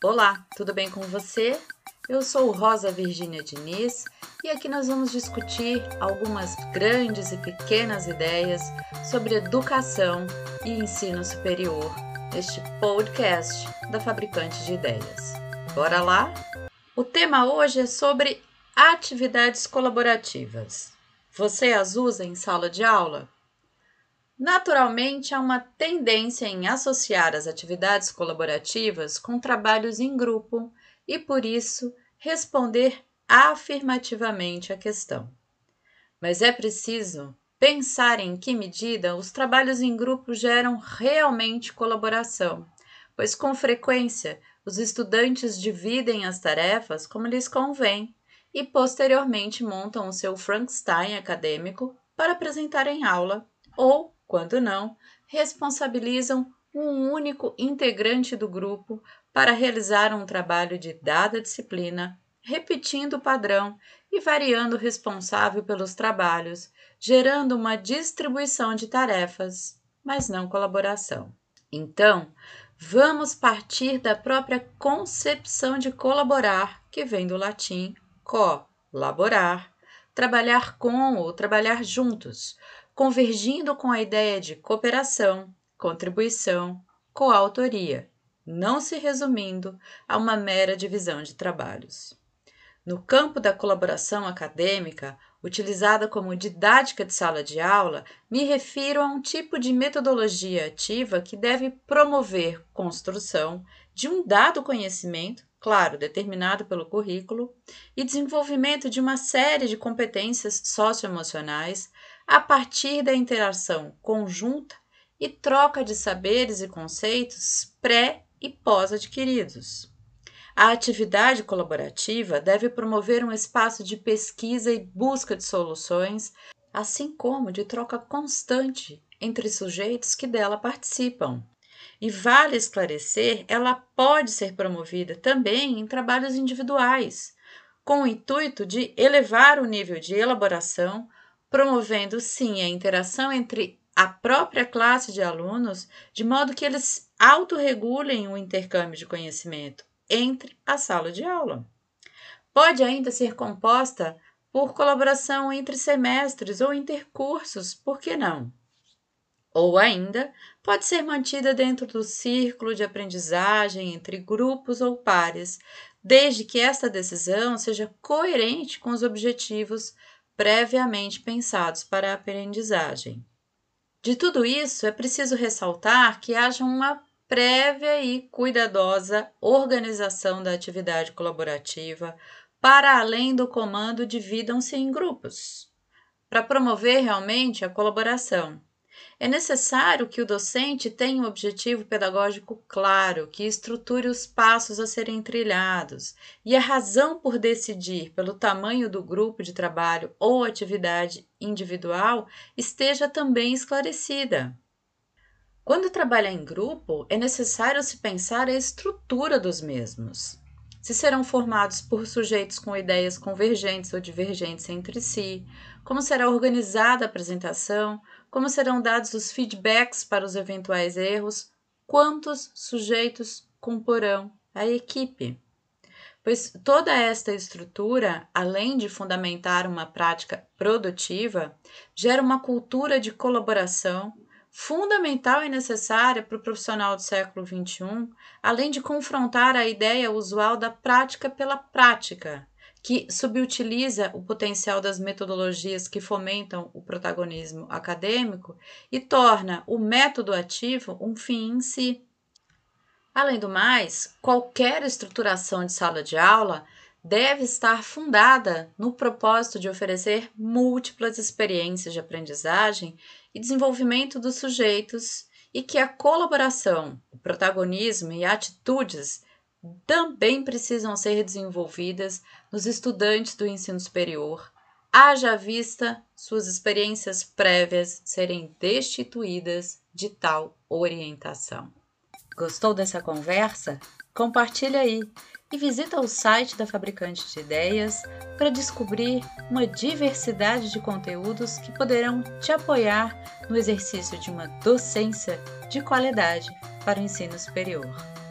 Olá, tudo bem com você? Eu sou Rosa Virgínia Diniz e aqui nós vamos discutir algumas grandes e pequenas ideias sobre educação e ensino superior neste podcast da Fabricante de Ideias. Bora lá? O tema hoje é sobre atividades colaborativas. Você as usa em sala de aula? Naturalmente, há uma tendência em associar as atividades colaborativas com trabalhos em grupo e, por isso, responder afirmativamente à questão. Mas é preciso pensar em que medida os trabalhos em grupo geram realmente colaboração, pois com frequência os estudantes dividem as tarefas como lhes convém e posteriormente montam o seu Frankenstein acadêmico para apresentar em aula ou quando não, responsabilizam um único integrante do grupo para realizar um trabalho de dada disciplina, repetindo o padrão e variando o responsável pelos trabalhos, gerando uma distribuição de tarefas, mas não colaboração. Então, vamos partir da própria concepção de colaborar, que vem do latim co-laborar, trabalhar com ou trabalhar juntos, convergindo com a ideia de cooperação, contribuição, coautoria, não se resumindo a uma mera divisão de trabalhos. No campo da colaboração acadêmica, utilizada como didática de sala de aula, me refiro a um tipo de metodologia ativa que deve promover construção de um dado conhecimento, claro, determinado pelo currículo, e desenvolvimento de uma série de competências socioemocionais a partir da interação conjunta e troca de saberes e conceitos pré e pós-adquiridos. A atividade colaborativa deve promover um espaço de pesquisa e busca de soluções, assim como de troca constante entre sujeitos que dela participam. E vale esclarecer, ela pode ser promovida também em trabalhos individuais, com o intuito de elevar o nível de elaboração, promovendo sim a interação entre a própria classe de alunos, de modo que eles autorregulem o intercâmbio de conhecimento entre a sala de aula. Pode ainda ser composta por colaboração entre semestres ou intercursos, por que não? Ou ainda, pode ser mantida dentro do círculo de aprendizagem entre grupos ou pares, desde que esta decisão seja coerente com os objetivos previamente pensados para a aprendizagem. De tudo isso, é preciso ressaltar que haja uma prévia e cuidadosa organização da atividade colaborativa para além do comando dividam-se em grupos, para promover realmente a colaboração. É necessário que o docente tenha um objetivo pedagógico claro, que estruture os passos a serem trilhados e a razão por decidir pelo tamanho do grupo de trabalho ou atividade individual esteja também esclarecida. Quando trabalha em grupo, é necessário se pensar a estrutura dos mesmos. Se serão formados por sujeitos com ideias convergentes ou divergentes entre si, como será organizada a apresentação, como serão dados os feedbacks para os eventuais erros, quantos sujeitos comporão a equipe. Pois toda esta estrutura, além de fundamentar uma prática produtiva, gera uma cultura de colaboração fundamental e necessária para o profissional do século XXI, além de confrontar a ideia usual da prática pela prática, que subutiliza o potencial das metodologias que fomentam o protagonismo acadêmico e torna o método ativo um fim em si. Além do mais, qualquer estruturação de sala de aula deve estar fundada no propósito de oferecer múltiplas experiências de aprendizagem e desenvolvimento dos sujeitos e que a colaboração, o protagonismo e atitudes também precisam ser desenvolvidas nos estudantes do ensino superior, haja vista suas experiências prévias serem destituídas de tal orientação. Gostou dessa conversa? Compartilha aí e visita o site da Fabricante de Ideias para descobrir uma diversidade de conteúdos que poderão te apoiar no exercício de uma docência de qualidade para o ensino superior.